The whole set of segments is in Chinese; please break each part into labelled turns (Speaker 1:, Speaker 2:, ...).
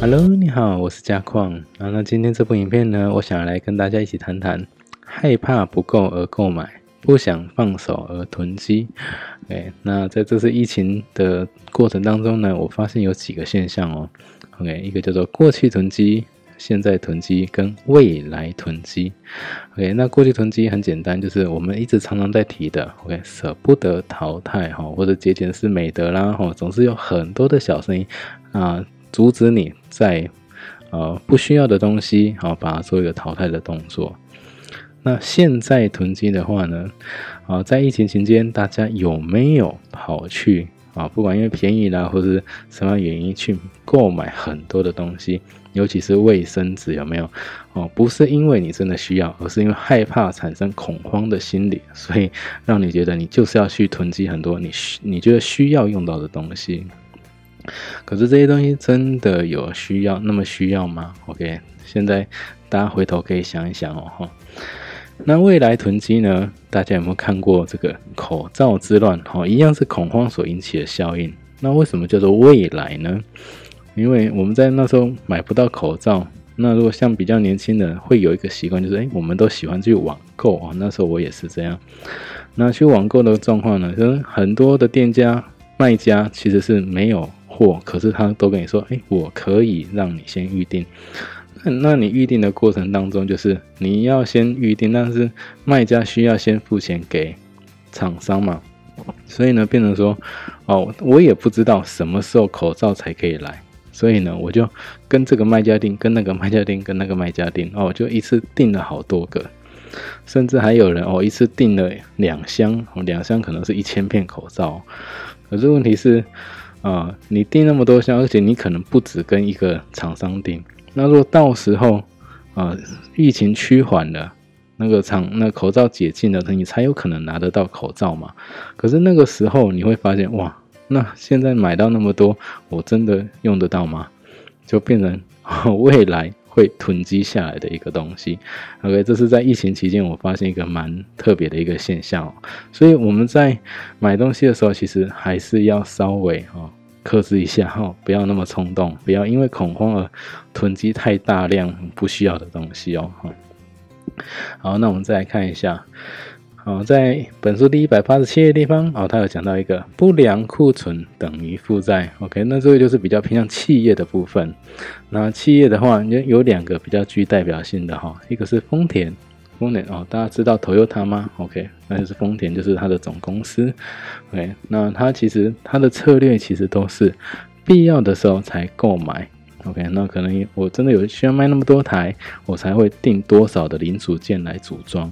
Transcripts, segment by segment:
Speaker 1: Hello，你好，我是嘉矿啊。那今天这部影片呢，我想来跟大家一起谈谈害怕不够而购买，不想放手而囤积。OK，那在这次疫情的过程当中呢，我发现有几个现象哦。OK，一个叫做过去囤积。现在囤积跟未来囤积，OK，那过去囤积很简单，就是我们一直常常在提的，OK，舍不得淘汰哈，或者节俭是美德啦哈，总是有很多的小声音啊，阻止你在呃不需要的东西好把它做一个淘汰的动作。那现在囤积的话呢，啊，在疫情期间，大家有没有跑去啊，不管因为便宜啦，或者什么原因去购买很多的东西？尤其是卫生纸有没有哦？不是因为你真的需要，而是因为害怕产生恐慌的心理，所以让你觉得你就是要去囤积很多你需你觉得需要用到的东西。可是这些东西真的有需要那么需要吗？OK，现在大家回头可以想一想哦哈。那未来囤积呢？大家有没有看过这个口罩之乱？哈，一样是恐慌所引起的效应。那为什么叫做未来呢？因为我们在那时候买不到口罩，那如果像比较年轻的，会有一个习惯，就是哎，我们都喜欢去网购啊。那时候我也是这样。那去网购的状况呢，就是很多的店家卖家其实是没有货，可是他都跟你说，哎，我可以让你先预定。那那你预定的过程当中，就是你要先预定，但是卖家需要先付钱给厂商嘛。所以呢，变成说，哦，我也不知道什么时候口罩才可以来。所以呢，我就跟这个卖家订，跟那个卖家订，跟那个卖家订哦，就一次订了好多个，甚至还有人哦，一次订了两箱，两箱可能是一千片口罩。可是问题是，啊，你订那么多箱，而且你可能不止跟一个厂商订。那如果到时候啊，疫情趋缓了，那个厂那口罩解禁了，你才有可能拿得到口罩嘛。可是那个时候你会发现，哇！那现在买到那么多，我真的用得到吗？就变成未来会囤积下来的一个东西。OK，这是在疫情期间我发现一个蛮特别的一个现象。所以我们在买东西的时候，其实还是要稍微啊克制一下哈，不要那么冲动，不要因为恐慌而囤积太大量不需要的东西哦。好，那我们再来看一下。哦，在本书第一百八十七页地方，哦，他有讲到一个不良库存等于负债。OK，那这个就是比较偏向企业的部分。那企业的话，有有两个比较具代表性的哈，一个是丰田，丰田哦，大家知道 Toyota 吗？OK，那就是丰田，就是它的总公司。OK，那它其实它的策略其实都是必要的时候才购买。OK，那可能我真的有需要卖那么多台，我才会订多少的零组件来组装。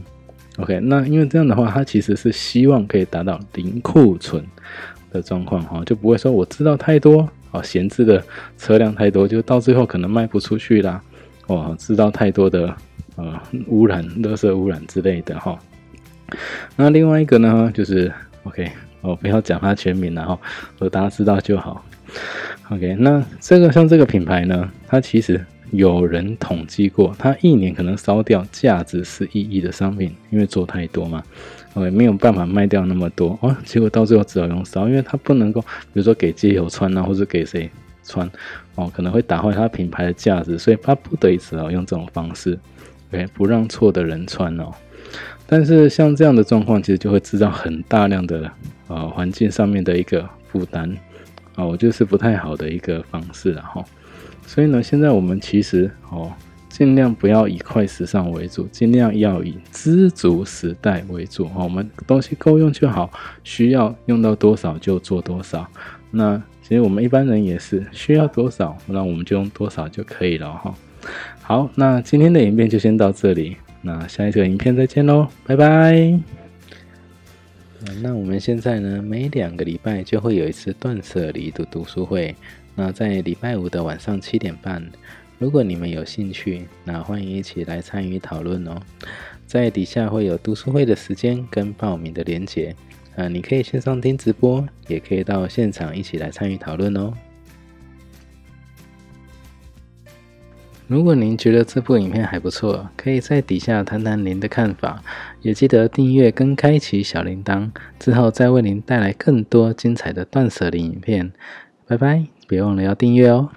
Speaker 1: OK，那因为这样的话，它其实是希望可以达到零库存的状况哈，就不会说我知道太多哦，闲置的车辆太多，就到最后可能卖不出去啦，哦，知道太多的呃污染、垃圾污染之类的哈。那另外一个呢，就是 OK，我不要讲它全名了哈，我大家知道就好。OK，那这个像这个品牌呢，它其实。有人统计过，他一年可能烧掉价值十一亿的商品，因为做太多嘛，OK 没有办法卖掉那么多哦，结果到最后只好用烧，因为他不能够，比如说给街友穿啊，或者给谁穿哦，可能会打坏他品牌的价值，所以他不得已只好用这种方式，OK 不让错的人穿哦。但是像这样的状况，其实就会制造很大量的呃环境上面的一个负担啊，我觉得是不太好的一个方式了哈。所以呢，现在我们其实哦，尽量不要以快时尚为主，尽量要以知足时代为主哦。我们东西够用就好，需要用到多少就做多少。那其实我们一般人也是需要多少，那我们就用多少就可以了哈。好，那今天的影片就先到这里，那下一个影片再见喽，拜拜。那我们现在呢，每两个礼拜就会有一次断舍离的读书会。那在礼拜五的晚上七点半，如果你们有兴趣，那欢迎一起来参与讨论哦。在底下会有读书会的时间跟报名的连结，啊，你可以线上听直播，也可以到现场一起来参与讨论哦。如果您觉得这部影片还不错，可以在底下谈谈您的看法，也记得订阅跟开启小铃铛，之后再为您带来更多精彩的断舍离影片。拜拜。别忘了要订阅哦。